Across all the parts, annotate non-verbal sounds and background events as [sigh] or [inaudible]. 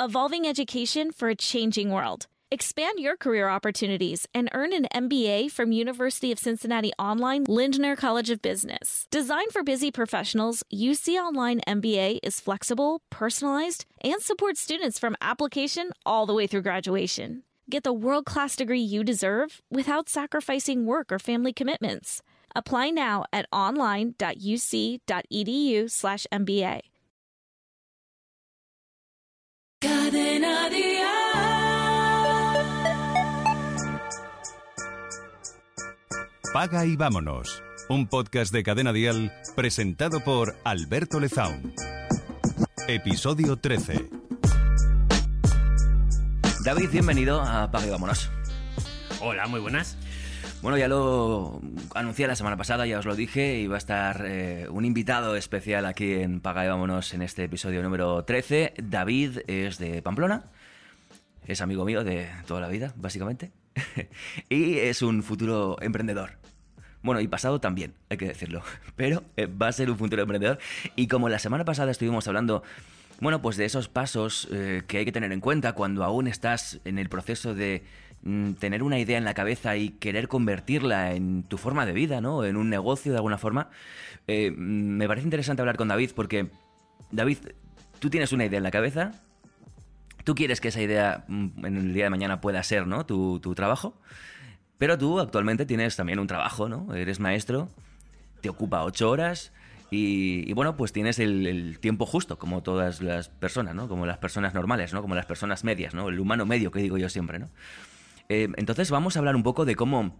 evolving education for a changing world. Expand your career opportunities and earn an MBA from University of Cincinnati Online Lindner College of Business. Designed for busy professionals, UC Online MBA is flexible, personalized, and supports students from application all the way through graduation. Get the world-class degree you deserve without sacrificing work or family commitments. Apply now at online.uc.edu/mba. Cadena Paga y vámonos. Un podcast de Cadena Dial presentado por Alberto Lezaun. Episodio 13. David, bienvenido a Paga y vámonos. Hola, muy buenas. Bueno, ya lo anuncié la semana pasada, ya os lo dije, y va a estar eh, un invitado especial aquí en Paga Vámonos en este episodio número 13. David es de Pamplona, es amigo mío de toda la vida, básicamente, [laughs] y es un futuro emprendedor. Bueno, y pasado también, hay que decirlo, [laughs] pero eh, va a ser un futuro emprendedor. Y como la semana pasada estuvimos hablando bueno, pues de esos pasos eh, que hay que tener en cuenta cuando aún estás en el proceso de tener una idea en la cabeza y querer convertirla en tu forma de vida, ¿no? En un negocio de alguna forma. Eh, me parece interesante hablar con David porque, David, tú tienes una idea en la cabeza, tú quieres que esa idea mm, en el día de mañana pueda ser, ¿no? Tu, trabajo, pero tú actualmente tienes también un trabajo, ¿no? Eres maestro, te ocupa ocho horas y, bueno, pues tienes el, tiempo justo, como todas las personas, ¿no? Como las personas normales, ¿no? Como las personas medias, ¿no? El humano medio, que digo yo siempre, ¿no? Eh, entonces vamos a hablar un poco de cómo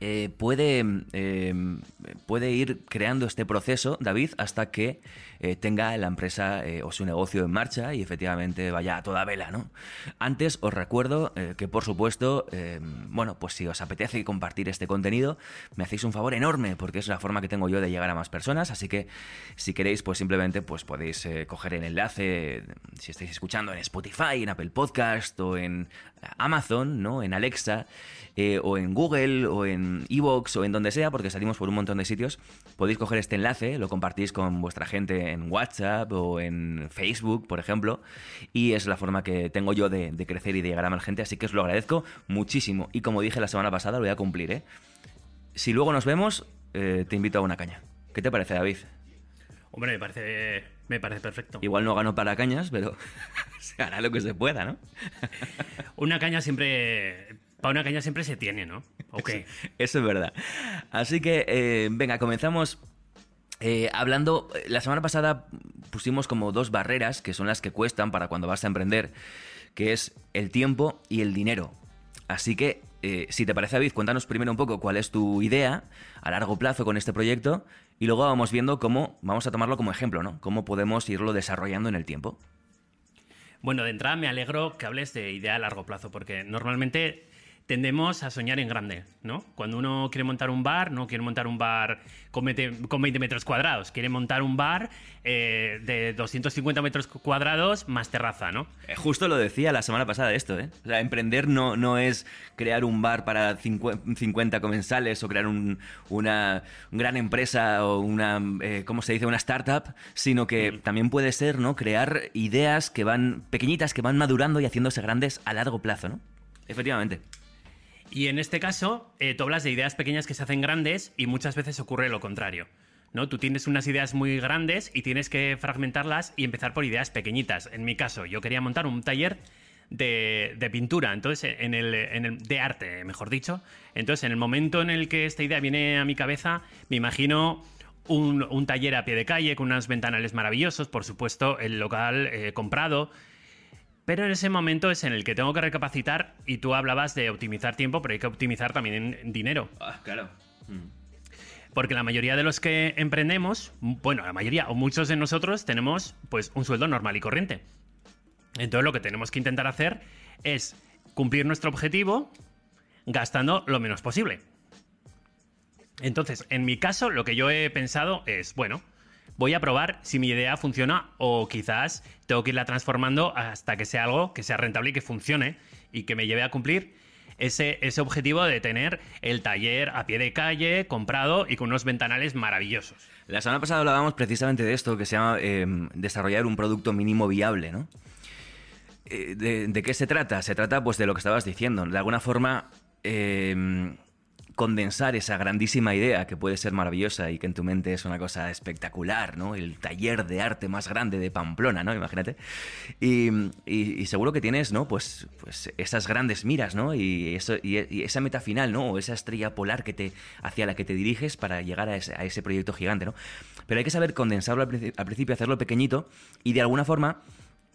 eh, puede, eh, puede ir creando este proceso, David, hasta que tenga la empresa o su negocio en marcha y efectivamente vaya a toda vela, ¿no? Antes os recuerdo que, por supuesto, bueno, pues si os apetece compartir este contenido, me hacéis un favor enorme, porque es la forma que tengo yo de llegar a más personas, así que si queréis, pues simplemente pues podéis coger el enlace, si estáis escuchando en Spotify, en Apple Podcast o en Amazon, ¿no? En Alexa o en Google o en Evox o en donde sea, porque salimos por un montón de sitios, podéis coger este enlace, lo compartís con vuestra gente en WhatsApp o en Facebook, por ejemplo, y es la forma que tengo yo de, crecer y de llegar a más gente, así que os lo agradezco muchísimo. Y como dije la semana pasada, lo voy a cumplir, ¿eh? Si luego nos vemos, eh, te invito a una caña. ¿Qué te parece, David? Hombre, me parece, me parece perfecto. Igual no gano para cañas, pero [laughs] se hará lo que se pueda, ¿no? [laughs] una caña siempre para una caña siempre se tiene, ¿no? Ok. Eso, es verdad. Así que, eh, venga, comenzamos eh, hablando, la semana pasada pusimos como dos barreras que son las que cuestan para cuando vas a emprender, que es el tiempo y el dinero. Así que, eh, si te parece, David, cuéntanos primero un poco cuál es tu idea a largo plazo con este proyecto y luego vamos viendo cómo, vamos a tomarlo como ejemplo, ¿no? Cómo podemos irlo desarrollando en el tiempo. Bueno, de entrada me alegro que hables de idea a largo plazo, porque normalmente tendemos a soñar en grande, ¿no? Cuando uno quiere montar un bar, no quiere montar un bar con 20, metros cuadrados, quiere montar un bar eh, de 250 metros cuadrados más terraza, ¿no? Eh, justo lo decía la semana pasada esto, ¿eh? O sea, emprender no, no es crear un bar para 50 comensales o crear una gran empresa o una, eh, ¿cómo se dice?, una startup, sino que mm. también puede ser, ¿no?, crear ideas que van, pequeñitas, que van madurando y haciéndose grandes a largo plazo, ¿no? Efectivamente. Y en este caso, eh, tú hablas de ideas pequeñas que se hacen grandes y muchas veces ocurre lo contrario. ¿no? Tú tienes unas ideas muy grandes y tienes que fragmentarlas y empezar por ideas pequeñitas. En mi caso, yo quería montar un taller de, pintura, entonces en el, de arte, mejor dicho. Entonces, en el momento en el que esta idea viene a mi cabeza, me imagino un, taller a pie de calle con unos ventanales maravillosos, por supuesto, el local eh, comprado, pero en ese momento es en el que tengo que recapacitar y tú hablabas de optimizar tiempo, pero hay que optimizar también en dinero. Ah, claro. Mm. Porque la mayoría de los que emprendemos, bueno, la mayoría o muchos de nosotros tenemos pues un sueldo normal y corriente. Entonces lo que tenemos que intentar hacer es cumplir nuestro objetivo gastando lo menos posible. Entonces, en mi caso, lo que yo he pensado es, bueno, voy a probar si mi idea funciona o quizás tengo que irla transformando hasta que sea algo que sea rentable y que funcione y que me lleve a cumplir ese, ese objetivo de tener el taller a pie de calle, comprado y con unos ventanales maravillosos. La semana pasada hablábamos precisamente de esto, que se llama em, desarrollar un producto mínimo viable, ¿no? eh, de, de qué se trata? Se trata pues de lo que estabas diciendo. De alguna forma, eh, condensar esa grandísima idea que puede ser maravillosa y que en tu mente es una cosa espectacular, ¿no? El taller de arte más grande de Pamplona, ¿no? Imagínate. Y, seguro que tienes, ¿no? Pues, pues esas grandes miras, ¿no? Y, esa meta final, ¿no? O esa estrella polar que te, hacia la que te diriges para llegar a ese, proyecto gigante, ¿no? Pero hay que saber condensarlo al principio, hacerlo pequeñito y de alguna forma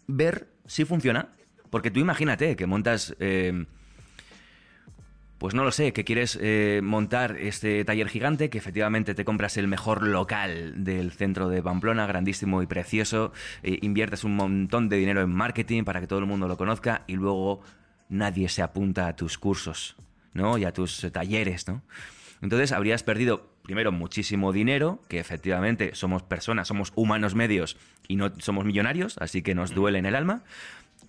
ver si funciona. Porque tú imagínate que montas... eh, pues no lo sé, que quieres eh, montar este taller gigante, que efectivamente te compras el mejor local del centro de Pamplona, grandísimo y precioso, eh, inviertes un montón de dinero en marketing para que todo el mundo lo conozca y luego nadie se apunta a tus cursos, ¿no? Y a tus eh, talleres, ¿no? Entonces habrías perdido primero muchísimo dinero, que efectivamente somos personas, somos humanos medios y no somos millonarios, así que nos duele en el alma.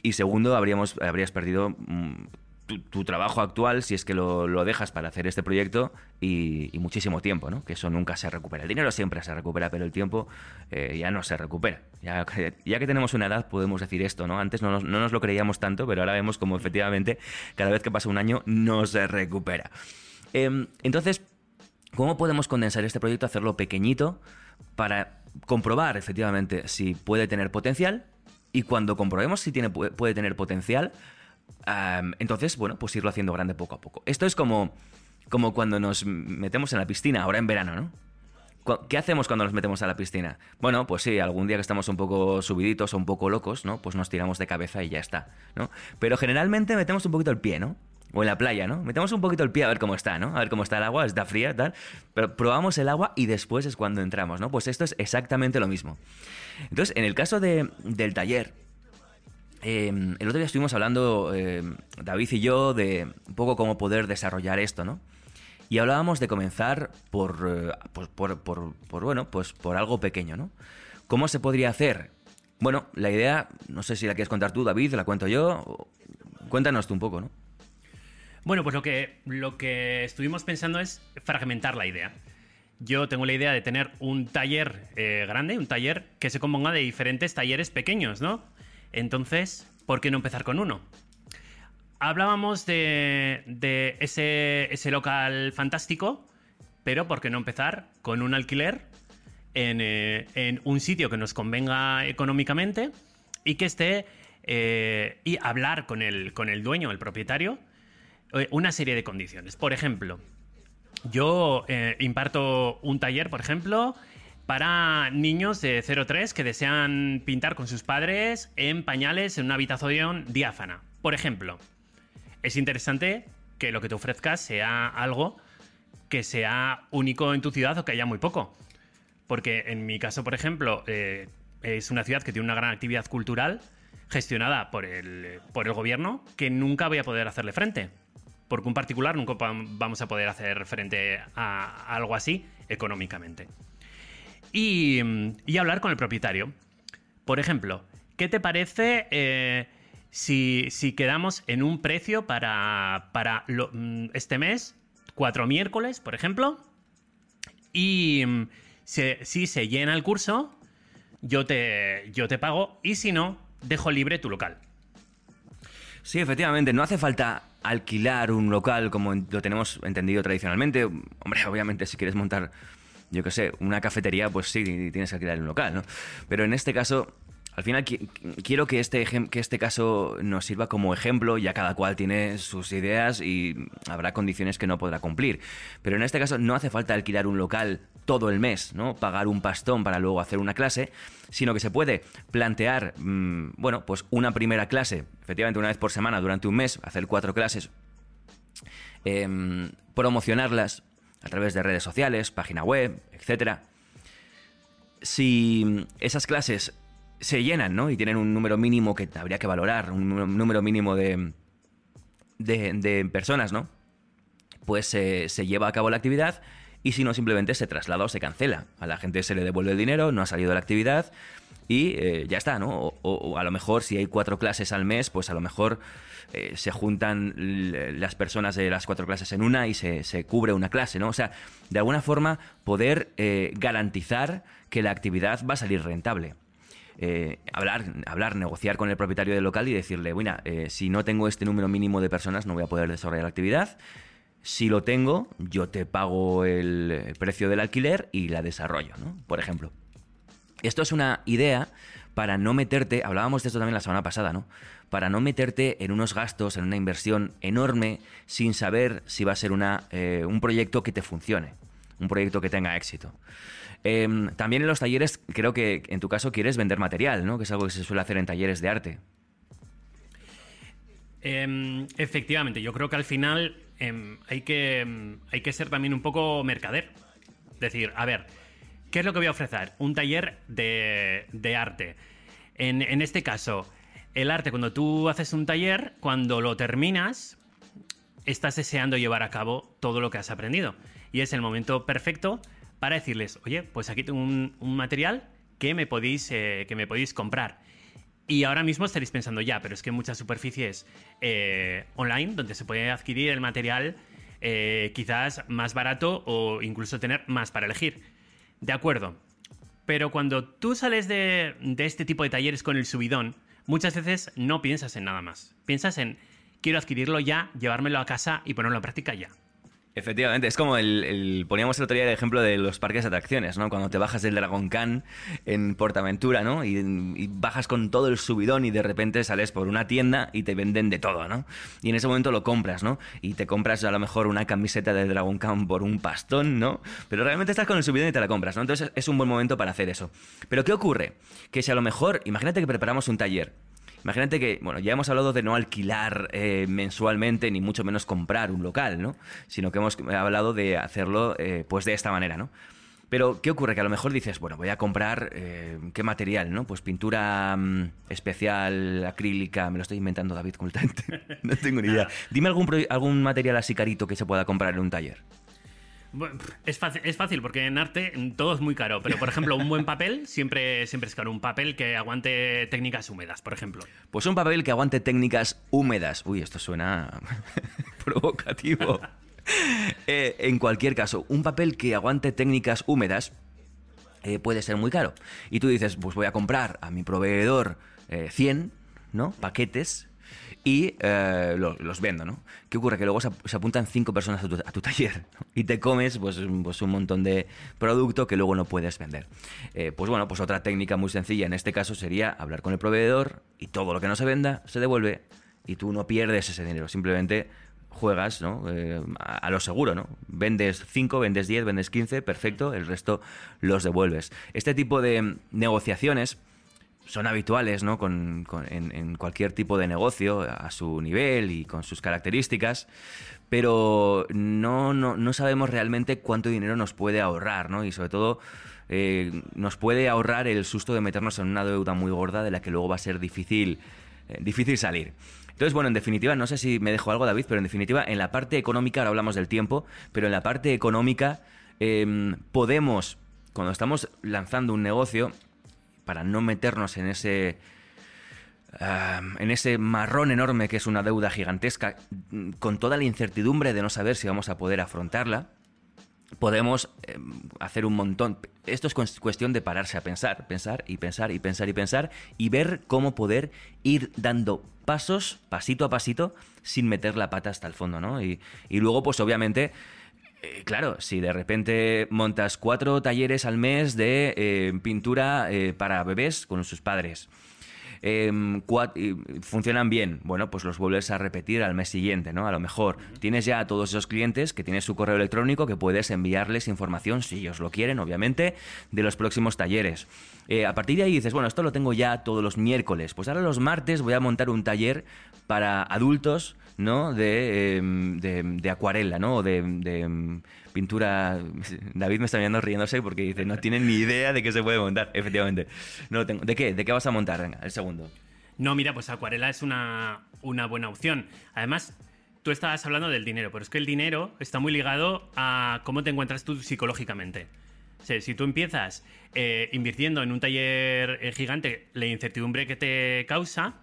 Y segundo, habríamos, habrías perdido mm, tu, trabajo actual si es que lo, dejas para hacer este proyecto y, muchísimo tiempo, ¿no? Que eso nunca se recupera. El dinero siempre se recupera, pero el tiempo eh, ya no se recupera. Ya, que- ya que tenemos una edad podemos decir esto, ¿no? Antes no nos, no nos lo creíamos tanto, pero ahora vemos como efectivamente cada vez que pasa un año no se recupera. Em, entonces, ¿Cómo podemos condensar este proyecto, hacerlo pequeñito para comprobar efectivamente si puede tener potencial? Y cuando comprobemos si tiene, pu- puede tener potencial, entonces, bueno, pues irlo haciendo grande poco a poco. Esto es como, como cuando nos metemos en la piscina, ahora en verano, ¿no? ¿Qué hacemos cuando nos metemos a la piscina? Bueno, pues sí, algún día que estamos un poco subiditos o un poco locos, ¿no? Pues nos tiramos de cabeza y ya está, ¿no? Pero generalmente metemos un poquito el pie, ¿no? O en la playa, ¿no? Metemos un poquito el pie a ver cómo está, ¿no? A ver cómo está el agua, está fría, tal. Pero probamos el agua y después es cuando entramos, ¿no? Pues esto es exactamente lo mismo. Entonces, en el caso de- del taller, eh, el otro día estuvimos hablando, eh, David y yo, de un poco cómo poder desarrollar esto, ¿no? Y hablábamos de comenzar por, eh, pues por, bueno, pues por algo pequeño, ¿no? ¿Cómo se podría hacer? Bueno, la idea, no sé si la quieres contar tú, David, la cuento yo. Cuéntanos tú un poco, ¿no? Bueno, pues lo que, lo que estuvimos pensando es fragmentar la idea. Yo tengo la idea de tener un taller eh, grande, un taller que se componga de diferentes talleres pequeños, ¿no? Entonces, ¿por qué no empezar con uno? Hablábamos de, ese, local fantástico, pero ¿por qué no empezar con un alquiler en, eh, un sitio que nos convenga económicamente y que esté eh, y hablar con el, con el dueño, el propietario, eh, una serie de condiciones. Por ejemplo, yo imparto un taller, por ejemplo, para niños de 0-3 que desean pintar con sus padres en pañales en una habitación diáfana. Por ejemplo, es interesante que lo que te ofrezcas sea algo que sea único en tu ciudad o que haya muy poco. Porque en mi caso, por ejemplo, eh, es una ciudad que tiene una gran actividad cultural gestionada por el, por el gobierno que nunca voy a poder hacerle frente. Porque un particular nunca va- vamos a poder hacer frente a algo así económicamente. Y, mm, y hablar con el propietario. Por ejemplo, ¿qué te parece eh, si, si quedamos en un precio para, para mm, este mes, cuatro miércoles, por ejemplo? Y mm, si se llena el curso, yo te, yo te pago y si no, dejo libre tu local. Sí, efectivamente, no hace falta alquilar un local como lo tenemos entendido tradicionalmente. Hombre, obviamente si quieres montar, yo qué sé, una cafetería, pues sí, tienes que alquilar un local, ¿no? Pero en este caso, al final qui- quiero que este, que este caso nos sirva como ejemplo, ya cada cual tiene sus ideas y habrá condiciones que no podrá cumplir. Pero en este caso no hace falta alquilar un local todo el mes, ¿no? Pagar un pastón para luego hacer una clase, sino que se puede plantear, mm, bueno, pues una primera clase, efectivamente una vez por semana durante un mes, hacer cuatro clases, em, promocionarlas a través de redes sociales, página web, etcétera. Si esas clases se llenan, ¿no? Y tienen un número mínimo que habría que valorar, un número- mínimo de, de, de personas, ¿no? Pues se lleva a cabo la actividad y si no, simplemente se traslada o se cancela. A la gente se le devuelve el dinero, no ha salido la actividad y eh, ya está, ¿no? O a lo mejor si hay cuatro clases al mes, pues a lo mejor eh, se juntan las personas de las cuatro clases en una y se, se cubre una clase, ¿no? O sea, de alguna forma poder eh, garantizar que la actividad va a salir rentable. eh, hablar, hablar, negociar con el propietario del local y decirle, bueno, si no tengo este número mínimo de personas no voy a poder desarrollar la actividad. Si lo tengo, yo te pago el precio del alquiler y la desarrollo, ¿no? Por ejemplo. Esto es una idea para no meterte, hablábamos de esto también la semana pasada, ¿no? Para no meterte en unos gastos, en una inversión enorme, sin saber si va a ser una, eh, un proyecto que te funcione, un proyecto que tenga éxito. Em, también en los talleres, creo que en tu caso quieres vender material, ¿no? Que es algo que se suele hacer en talleres de arte. Em, efectivamente, yo creo que al final em, hay, que, hay que ser también un poco mercader. Decir, a ver, ¿qué es lo que voy a ofrecer? Un taller de, arte. En, este caso, el arte, cuando tú haces un taller, cuando lo terminas, estás deseando llevar a cabo todo lo que has aprendido. Y es el momento perfecto para decirles, oye, pues aquí tengo un, un material que me, podéis, eh, que me podéis comprar. Y ahora mismo estaréis pensando, ya, pero es que hay muchas superficies eh, online donde se puede adquirir el material eh, quizás más barato o incluso tener más para elegir. De acuerdo. Pero cuando tú sales de, de este tipo de talleres con el subidón, muchas veces no piensas en nada más. Piensas en, quiero adquirirlo ya, llevármelo a casa y ponerlo en práctica ya. Efectivamente, es como el, poníamos el otro día el ejemplo de los parques de atracciones, ¿no? Cuando te bajas del Dragon Khan en Portaventura, ¿no? Y, y bajas con todo el subidón y de repente sales por una tienda y te venden de todo, ¿no? Y en ese momento lo compras, ¿no? Y te compras a lo mejor una camiseta de Dragon Khan por un pastón, ¿no? Pero realmente estás con el subidón y te la compras, ¿no? Entonces es un buen momento para hacer eso. Pero ¿qué ocurre? Que si a lo mejor, imagínate que preparamos un taller Imagínate que, bueno, ya hemos hablado de no alquilar eh, mensualmente, ni mucho menos comprar un local, ¿no? Sino que hemos hablado de hacerlo, eh, pues, de esta manera, ¿no? Pero, ¿qué ocurre? Que a lo mejor dices, bueno, voy a comprar, eh, ¿qué material, no? Pues pintura mm, especial, acrílica, me lo estoy inventando, David, completamente. [laughs] no tengo ni idea. [laughs] Dime algún, algún material así carito que se pueda comprar en un taller. Es fácil, es fácil porque en arte todo es muy caro, pero por ejemplo un buen papel siempre, siempre es caro. Un papel que aguante técnicas húmedas, por ejemplo. Pues un papel que aguante técnicas húmedas. Uy, esto suena [laughs] provocativo. [laughs] Eh, en cualquier caso, un papel que aguante técnicas húmedas eh, puede ser muy caro. Y tú dices, pues voy a comprar a mi proveedor eh, 100, ¿no? Paquetes y eh, lo- los, vendo, ¿no? ¿Qué ocurre? Que luego se, ap- se apuntan cinco personas a tu, taller y te comes pues, pues un montón de producto que luego no puedes vender. Eh, pues bueno, pues otra técnica muy sencilla en este caso sería hablar con el proveedor y todo lo que no se venda se devuelve y tú no pierdes ese dinero, simplemente juegas ¿no? Eh, a, lo seguro, ¿no? Vendes 5, vendes 10, vendes 15, perfecto, el resto los devuelves. Este tipo de negociaciones son habituales ¿no? Con- con- en, en cualquier tipo de negocio, a su nivel y con sus características, pero no, no, no sabemos realmente cuánto dinero nos puede ahorrar, ¿no? Y sobre todo eh, nos puede ahorrar el susto de meternos en una deuda muy gorda de la que luego va a ser difícil, eh, difícil salir. Entonces, bueno, en definitiva, no sé si me dejo algo, David, pero en definitiva, en la parte económica, ahora hablamos del tiempo, pero en la parte económica em, podemos, cuando estamos lanzando un negocio, para no meternos en ese ah, en ese marrón enorme que es una deuda gigantesca, mm, con toda la incertidumbre de no saber si vamos a poder afrontarla, podemos eh, hacer un montón. Esto es cues- cuestión de pararse a pensar, pensar y pensar y pensar y pensar y ver cómo poder ir dando pasos, pasito a pasito, sin meter la pata hasta el fondo, ¿no? Y, y luego, pues obviamente, eh, claro, si de repente montas cuatro talleres al mes de eh, pintura eh, para bebés con sus padres, em, funcionan bien, bueno, pues los vuelves a repetir al mes siguiente, ¿no? A lo mejor tienes ya a todos esos clientes que tienes su correo electrónico que puedes enviarles información, si ellos lo quieren, obviamente, de los próximos talleres. Eh, a partir de ahí dices, bueno, esto lo tengo ya todos los miércoles, pues ahora los martes voy a montar un taller para adultos, ¿no? De, em, de, de acuarela, ¿no? O de, de, em, pintura. [laughs] David me está mirando riéndose porque dice, no tiene ni idea de qué se puede montar. Efectivamente. No lo tengo. ¿De qué? ¿De qué vas a montar? Venga, el segundo. No, mira, pues acuarela es una, buena opción. Además, tú estabas hablando del dinero, pero es que el dinero está muy ligado a cómo te encuentras tú psicológicamente. Si tú empiezas eh, invirtiendo en un taller eh, gigante, la incertidumbre que te causa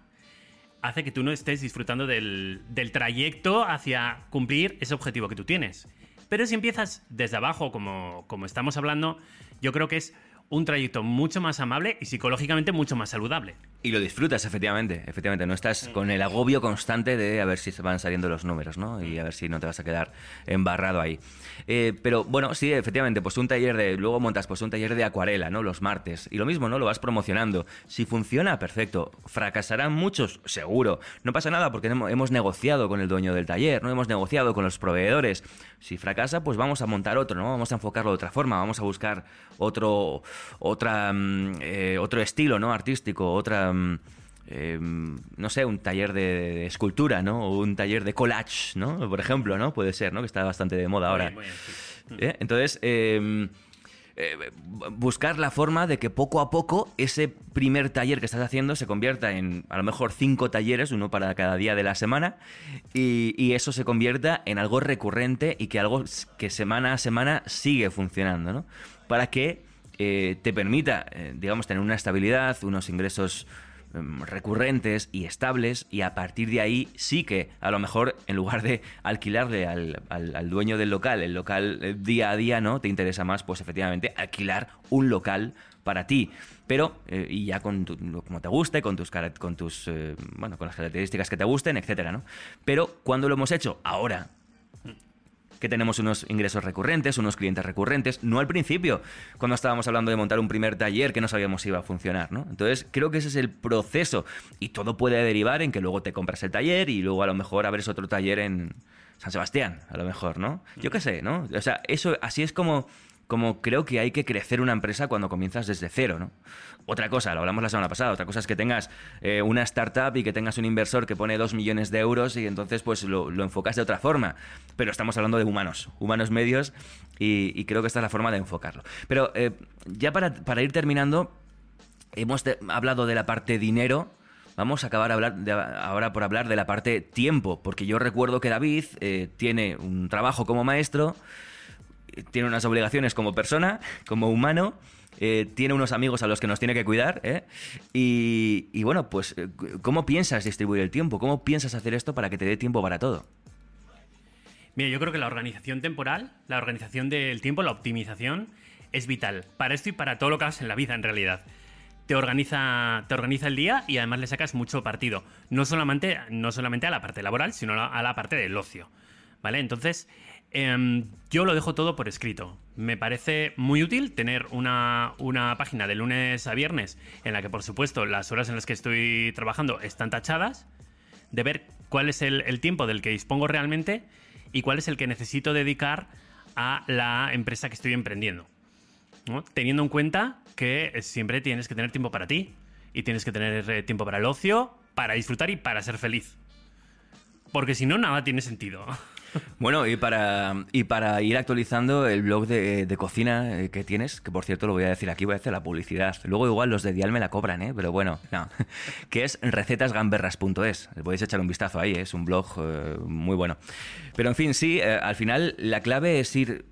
hace que tú no estés disfrutando del, del trayecto hacia cumplir ese objetivo que tú tienes. Pero si empiezas desde abajo, como, como estamos hablando, yo creo que es un trayecto mucho más amable y psicológicamente mucho más saludable. Y lo disfrutas, efectivamente, efectivamente. No estás con el agobio constante de a ver si se van saliendo los números, ¿no? Y a ver si no te vas a quedar embarrado ahí. Eh, pero bueno, sí, efectivamente, pues un taller de. Luego montas pues un taller de acuarela, ¿no? Los martes. Y lo mismo, ¿no? Lo vas promocionando. Si funciona, perfecto. ¿Fracasarán muchos? Seguro. No pasa nada porque hemos hemos negociado con el dueño del taller, ¿no? Hemos negociado con los proveedores. Si fracasa, pues vamos a montar otro, ¿no? Vamos a enfocarlo de otra forma, vamos a buscar otro, otra, mm, eh, otro estilo, ¿no? Artístico, otra mm, eh, no sé, un taller de, escultura, ¿no? O un taller de collage, ¿no? Por ejemplo, ¿no? Puede ser, ¿no? Que está bastante de moda ahora. ¿Eh? Entonces, em, buscar la forma de que poco a poco ese primer taller que estás haciendo se convierta en a lo mejor cinco talleres, uno para cada día de la semana, y, eso se convierta en algo recurrente y que algo que semana a semana sigue funcionando, ¿no? Para que eh, te permita, eh, digamos, tener una estabilidad, unos ingresos recurrentes y estables y a partir de ahí sí que a lo mejor en lugar de alquilarle al, al, dueño del local el local eh, día a día no te interesa más pues efectivamente alquilar un local para ti. Pero y ya con como te guste con tus con tus bueno con las características que te gusten etcétera no pero cuando lo hemos hecho ahora que tenemos unos ingresos recurrentes, unos clientes recurrentes, no al principio, cuando estábamos hablando de montar un primer taller que no sabíamos si iba a funcionar, ¿no? Entonces, creo que ese es el proceso y todo puede derivar en que luego te compras el taller y luego a lo mejor abres otro taller en San Sebastián, a lo mejor, ¿no? Yo qué sé, ¿no? O sea, eso así es como como creo que hay que crecer una empresa cuando comienzas desde cero, ¿no? Otra cosa, lo hablamos la semana pasada, otra cosa es que tengas eh, una startup y que tengas un inversor que pone dos millones de euros y entonces pues lo, enfocas de otra forma. Pero estamos hablando de humanos, humanos medios y, creo que esta es la forma de enfocarlo. Pero eh, ya para, ir terminando, hemos hablado de la parte dinero, vamos a acabar ahora por hablar de la parte tiempo, porque yo recuerdo que David eh, tiene un trabajo como maestro, tiene unas obligaciones como persona, como humano. Eh, tiene unos amigos a los que nos tiene que cuidar. ¿eh? Y, bueno, pues, eh, ¿cómo piensas distribuir el tiempo? ¿Cómo piensas hacer esto para que te dé tiempo para todo? Mira, yo creo que la organización temporal, la organización del tiempo, la optimización, es vital para esto y para todo lo que hagas en la vida, en realidad. Te organiza, te organiza el día y además le sacas mucho partido. No solamente, no solamente a la parte laboral, sino a la parte del ocio. ¿Vale? Entonces, Em, yo lo dejo todo por escrito. Me parece muy útil tener una, página de lunes a viernes en la que, por supuesto, las horas en las que estoy trabajando están tachadas, de ver cuál es el, tiempo del que dispongo realmente y cuál es el que necesito dedicar a la empresa que estoy emprendiendo. Teniendo en cuenta que siempre tienes que tener tiempo para ti y tienes que tener eh, tiempo para el ocio, para disfrutar y para ser feliz. Porque si no, nada tiene sentido. [laughs] Bueno, y para, y para ir actualizando el blog de, cocina eh, que tienes, que por cierto lo voy a decir aquí, voy a hacer la publicidad. Luego igual los de Dial me la cobran, ¿eh? Pero bueno, no. [laughs] que es recetasgamberras.es. Podéis echar un vistazo ahí, ¿eh? es un blog eh, muy bueno. Pero en fin, sí, al final la clave es ir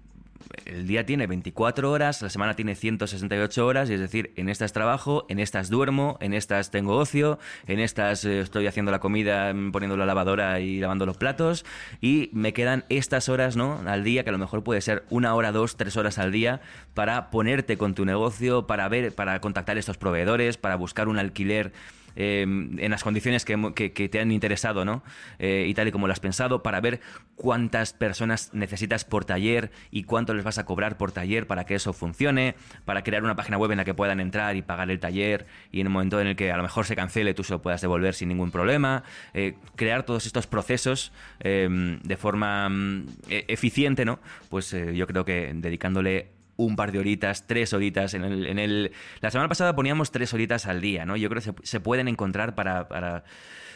el día tiene 24 horas, la semana tiene 168 horas, y es decir, en estas trabajo, en estas duermo, en estas tengo ocio, en estas eh, estoy haciendo la comida, mm, poniendo la lavadora y lavando los platos, y me quedan estas horas, ¿no? Al día, que a lo mejor puede ser una hora, dos, tres horas al día, para ponerte con tu negocio, para ver, para contactar estos proveedores, para buscar un alquiler Em, en las condiciones que, te han interesado, ¿no? Eh, y tal y como lo has pensado, para ver cuántas personas necesitas por taller y cuánto les vas a cobrar por taller para que eso funcione, para crear una página web en la que puedan entrar y pagar el taller y en el momento en el que a lo mejor se cancele tú se lo puedas devolver sin ningún problema, eh, crear todos estos procesos em, de forma mm, e-, eficiente, ¿no? Pues eh, yo creo que dedicándole un par de horitas, tres horitas. En el, en el, la semana pasada poníamos tres horitas al día, ¿no? Yo creo que se, pueden encontrar para, para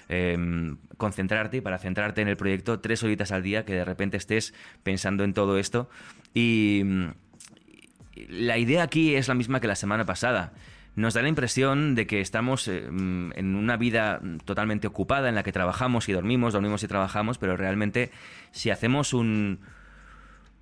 em, concentrarte y para centrarte en el proyecto tres horitas al día que de repente estés pensando en todo esto. Y la idea aquí es la misma que la semana pasada. Nos da la impresión de que estamos em, en una vida totalmente ocupada en la que trabajamos y dormimos, dormimos y trabajamos, pero realmente si hacemos un,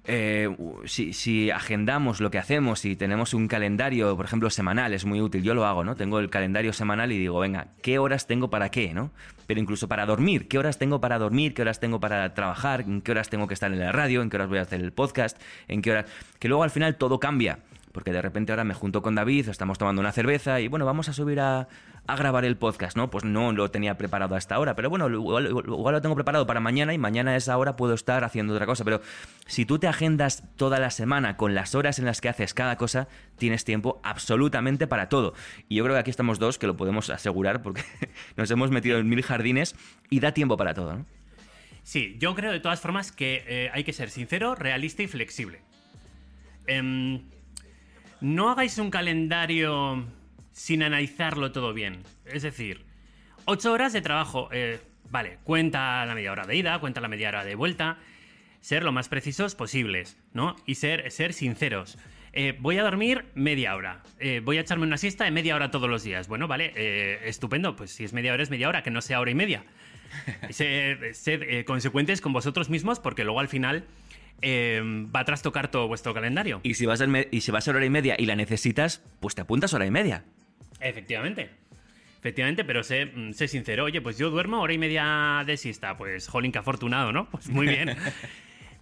eh, si, agendamos lo que hacemos y tenemos un calendario, por ejemplo, semanal, es muy útil. Yo lo hago, ¿no? Tengo el calendario semanal y digo, venga, ¿qué horas tengo para qué, ¿no? Pero incluso para dormir, ¿qué horas tengo para dormir? ¿Qué horas tengo para trabajar? ¿En qué horas tengo que estar en la radio? ¿En qué horas voy a hacer el podcast? ¿En qué horas...? Que luego al final todo cambia porque de repente ahora me junto con David, estamos tomando una cerveza y bueno, vamos a subir a, grabar el podcast, ¿no? Pues no lo tenía preparado hasta ahora, pero bueno, igual, igual lo tengo preparado para mañana y mañana a esa hora puedo estar haciendo otra cosa, pero si tú te agendas toda la semana con las horas en las que haces cada cosa, tienes tiempo absolutamente para todo. Y yo creo que aquí estamos dos que lo podemos asegurar porque [laughs] nos hemos metido en mil jardines y da tiempo para todo, ¿no? Sí, yo creo de todas formas que eh, hay que ser sincero, realista y flexible. Em, no hagáis un calendario sin analizarlo todo bien. Es decir, ocho horas de trabajo. eh, vale, cuenta la media hora de ida, cuenta la media hora de vuelta. Ser lo más precisos posibles, ¿no? Y ser, ser sinceros. Eh, voy a dormir media hora. Eh, voy a echarme una siesta de media hora todos los días. Bueno, vale, estupendo. Pues si es media hora, es media hora, que no sea hora y media. [laughs] Sed, sed, consecuentes con vosotros mismos porque luego al final eh, va a trastocar todo vuestro calendario. Y si, vas a, y si vas a hora y media y la necesitas, pues te apuntas hora y media. Efectivamente. Efectivamente, pero sé, mm, sé sincero. Oye, pues yo duermo hora y media de siesta. Pues, jolín, que afortunado, ¿no? Pues muy bien. [laughs]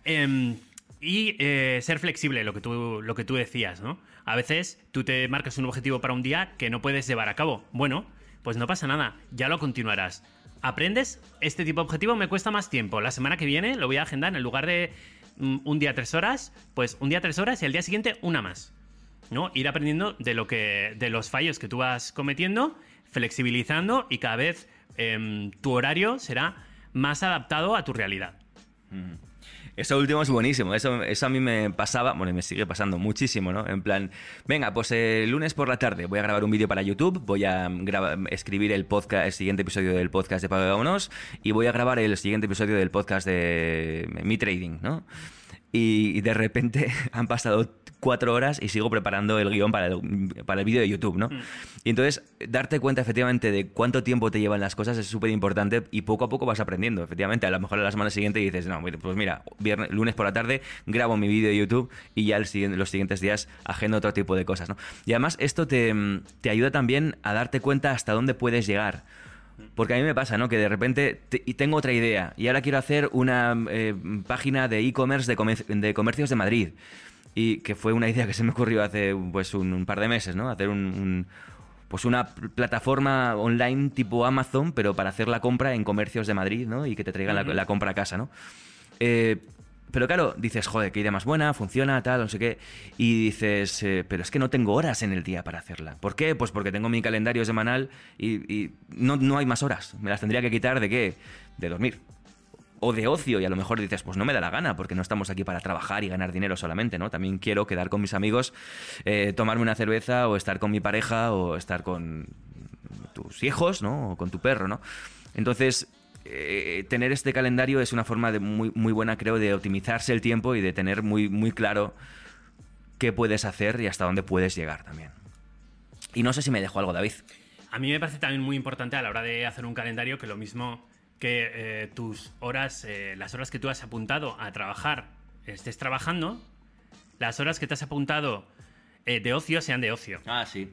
Em, y eh, ser flexible, lo que, tú, lo que tú decías, ¿no? A veces tú te marcas un objetivo para un día que no puedes llevar a cabo. Bueno, pues no pasa nada, ya lo continuarás. ¿Aprendes? Este tipo de objetivo me cuesta más tiempo. La semana que viene lo voy a agendar en lugar de un día tres horas, pues un día tres horas y al día siguiente una más. ¿no? Ir aprendiendo de lo que. de los fallos que tú vas cometiendo, flexibilizando y cada vez em, tu horario será más adaptado a tu realidad. Eso último es buenísimo. Eso, eso a mí me pasaba, bueno, me sigue pasando muchísimo, ¿no? En plan, venga, pues el lunes por la tarde voy a grabar un vídeo para YouTube, voy a escribir el podcast, el siguiente episodio del podcast de Pagámonos y voy a grabar el siguiente episodio del podcast de Mi Trading, ¿no? Y de repente [laughs] han pasado cuatro horas y sigo preparando el guion para el, para el vídeo de YouTube, ¿no? Y entonces, darte cuenta efectivamente de cuánto tiempo te llevan las cosas es súper importante y poco a poco vas aprendiendo. Efectivamente, a lo mejor a la semana siguiente dices, no, pues mira, viernes, lunes por la tarde grabo mi vídeo de YouTube y ya el los siguientes días agendo otro tipo de cosas, ¿no? Y además esto te, te ayuda también a darte cuenta hasta dónde puedes llegar. Porque a mí me pasa, ¿no? Que de repente te- y tengo otra idea y ahora quiero hacer una eh, página de e-commerce de, comer- de comercios de Madrid. Y que fue una idea que se me ocurrió hace pues un, un par de meses, ¿no? Hacer un, un- pues una pl- plataforma online tipo Amazon, pero para hacer la compra en comercios de Madrid, ¿no? Y que te traigan la, la compra a casa, ¿no? Eh, pero claro, dices, joder, qué idea más buena, funciona, tal, no sé qué. Y dices, eh, pero es que no tengo horas en el día para hacerla. ¿Por qué? Pues porque tengo mi calendario semanal y, y no, no hay más horas. Me las tendría que quitar de qué? De dormir. O de ocio, y a lo mejor dices, pues no me da la gana, porque no estamos aquí para trabajar y ganar dinero solamente, ¿no? También quiero quedar con mis amigos, eh, tomarme una cerveza, o estar con mi pareja, o estar con tus hijos, ¿no? O con tu perro, ¿no? Entonces, eh, tener este calendario es una forma de muy, muy buena, creo, de optimizarse el tiempo y de tener muy, muy claro qué puedes hacer y hasta dónde puedes llegar también. Y no sé si me dejo algo, David. A mí me parece también muy importante a la hora de hacer un calendario que lo mismo que eh, tus horas, eh, las horas que tú has apuntado a trabajar, estés trabajando, las horas que te has apuntado eh, de ocio sean de ocio, Ah, sí.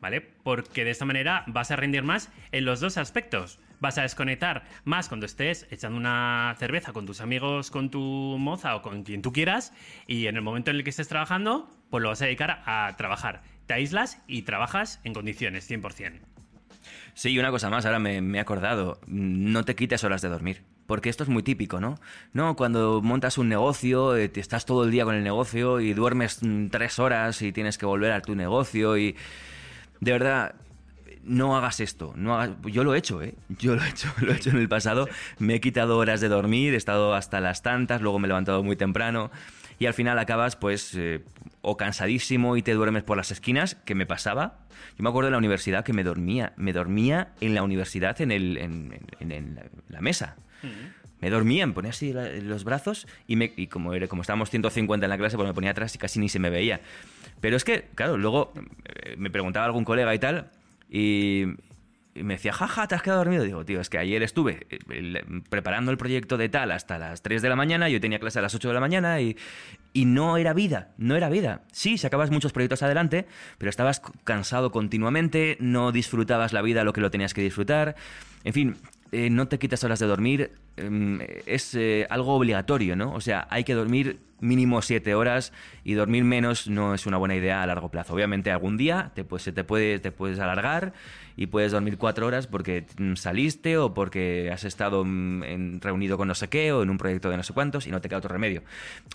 ¿vale? Porque de esta manera vas a rendir más en los dos aspectos. Vas a desconectar más cuando estés echando una cerveza con tus amigos, con tu moza o con quien tú quieras, y en el momento en el que estés trabajando, pues lo vas a dedicar a trabajar. Te aíslas y trabajas en condiciones, 100%. Sí, y una cosa más, ahora me, he acordado, no te quites horas de dormir. Porque esto es muy típico, ¿no? No, cuando montas un negocio, eh, te estás todo el día con el negocio y duermes mm, tres horas y tienes que volver a tu negocio y... De verdad, no hagas esto. No. Yo lo he hecho, ¿eh? Yo lo he hecho, lo he hecho en el pasado. Me he quitado horas de dormir, he estado hasta las tantas, luego me he levantado muy temprano y al final acabas pues eh, o cansadísimo y te duermes por las esquinas, que me pasaba. Yo me acuerdo de la universidad que me dormía, me dormía en la universidad en, el, en, en- en la- la mesa. Me dormía, me ponía así la- los brazos y, me, y como, era, como estábamos 150 en la clase, pues me ponía atrás y casi ni se me veía. Pero es que, claro, luego eh, me preguntaba algún colega y tal, y, y me decía, jaja, te has quedado dormido. Digo, tío, es que ayer estuve eh, preparando el proyecto de tal hasta las 3 de la mañana, yo tenía clase a las 8 de la mañana y, y no era vida, no era vida. Sí, sacabas muchos proyectos adelante, pero estabas cansado continuamente, no disfrutabas la vida lo que lo tenías que disfrutar. En fin, eh, no te quitas horas de dormir, em, es eh, algo obligatorio, ¿no? O sea, hay que dormir mínimo siete horas y dormir menos no es una buena idea a largo plazo. Obviamente algún día te, pues, se te, puede, te puedes alargar y puedes dormir cuatro horas porque mm, saliste o porque has estado mm, reunido con no sé qué o en un proyecto de no sé cuántos y no te queda otro remedio.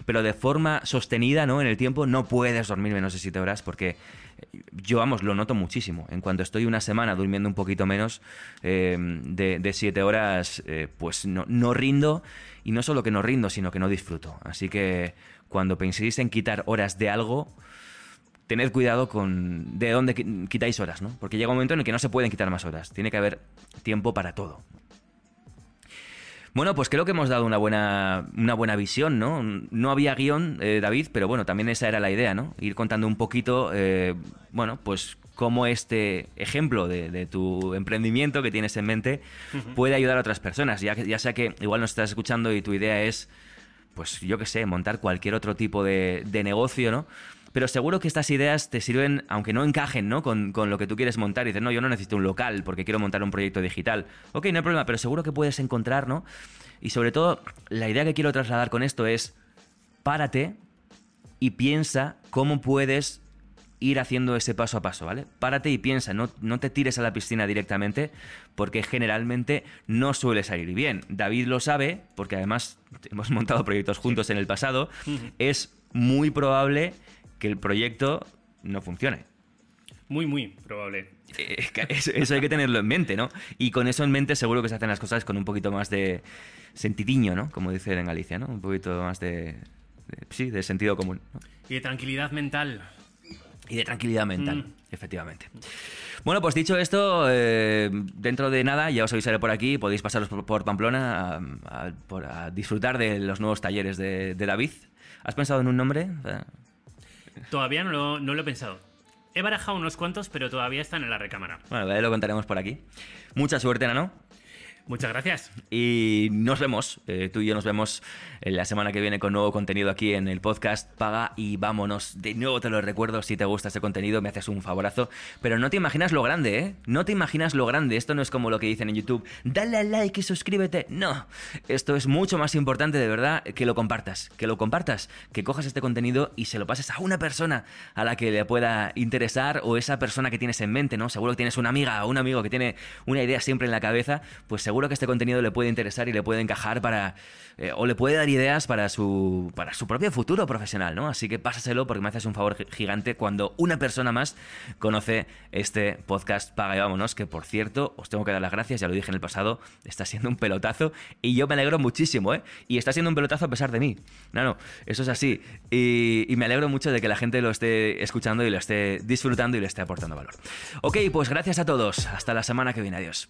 Pero de forma sostenida, ¿no? En el tiempo no puedes dormir menos de siete horas porque yo, vamos, lo noto muchísimo. En cuanto estoy una semana durmiendo un poquito menos eh, de, siete horas, eh, pues no, no rindo. Y no solo que no rindo, sino que no disfruto. Así que cuando penséis en quitar horas de algo, tened cuidado con de dónde qui- quitáis horas, ¿no? Porque llega un momento en el que no se pueden quitar más horas. Tiene que haber tiempo para todo. Bueno, pues creo que hemos dado una buena, una buena visión, ¿no? No había guion, eh, David, pero bueno, también esa era la idea, ¿no? Ir contando un poquito, eh, bueno, pues cómo este ejemplo de, de tu emprendimiento que tienes en mente puede ayudar a otras personas. Ya, ya sea que igual nos estás escuchando y tu idea es, pues yo qué sé, montar cualquier otro tipo de, de negocio, ¿no? Pero seguro que estas ideas te sirven, aunque no encajen, ¿no? Con, con lo que tú quieres montar. Y dices, no, yo no necesito un local porque quiero montar un proyecto digital. Ok, no hay problema, pero seguro que puedes encontrar, ¿no? Y sobre todo, la idea que quiero trasladar con esto es, párate y piensa cómo puedes ir haciendo ese paso a paso, ¿vale? Párate y piensa, no, no te tires a la piscina directamente porque generalmente no suele salir bien. David lo sabe porque además hemos montado proyectos juntos en el pasado. Es muy probable que el proyecto no funcione. Muy, muy probable. Eh, Eso, eso hay que tenerlo en mente, ¿no? Y con eso en mente seguro que se hacen las cosas con un poquito más de sentidiño, ¿no? Como dicen en Galicia, ¿no? Un poquito más de, de- sí, de sentido común. ¿no? Y de tranquilidad mental. Y de tranquilidad mental, Mm. efectivamente. Bueno, pues dicho esto, eh, dentro de nada ya os avisaré por aquí, podéis pasaros por, por Pamplona a, a- por- a disfrutar de los nuevos talleres de, de David. ¿Has pensado en un nombre? Todavía no lo, he pensado. He barajado unos cuantos, pero todavía están en la recámara. Bueno, lo contaremos por aquí. Mucha suerte, Nano. Muchas gracias. Y nos vemos, eh, tú y yo nos vemos en la semana que viene con nuevo contenido aquí en el podcast Paga y vámonos. De nuevo te lo recuerdo, si te gusta este contenido me haces un favorazo, pero no te imaginas lo grande, ¿eh? No te imaginas lo grande, esto no es como lo que dicen en YouTube, dale al like y suscríbete, no, esto es mucho más importante de verdad que lo compartas, que lo compartas, que cojas este contenido y se lo pases a una persona a la que le pueda interesar o esa persona que tienes en mente, ¿no? Seguro que tienes una amiga o un amigo que tiene una idea siempre en la cabeza, pues seguro que este contenido le puede interesar y le puede encajar para eh, o le puede dar ideas para su para su propio futuro profesional, ¿no? Así que pásaselo porque me haces un favor gi- gigante cuando una persona más conoce este podcast Paga y vámonos, que por cierto, os tengo que dar las gracias, ya lo dije en el pasado, está siendo un pelotazo y yo me alegro muchísimo, ¿eh? Y está siendo un pelotazo a pesar de mí. No, no, eso es así. Y me alegro mucho de que la gente lo esté escuchando y lo esté disfrutando y le esté aportando valor. Ok, pues gracias a todos. Hasta la semana que viene. Adiós.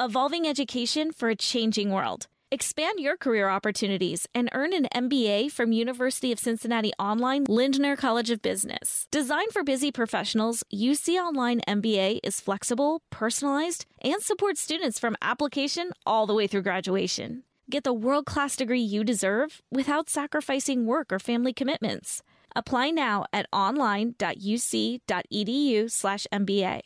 Evolving education for a changing world. Expand your career opportunities and earn an MBA from University of Cincinnati Online Lindner College of Business. Designed for busy professionals, UC Online MBA is flexible, personalized, and supports students from application all the way through graduation. Get the world-class degree you deserve without sacrificing work or family commitments. Apply now at online.uc.edu/mba.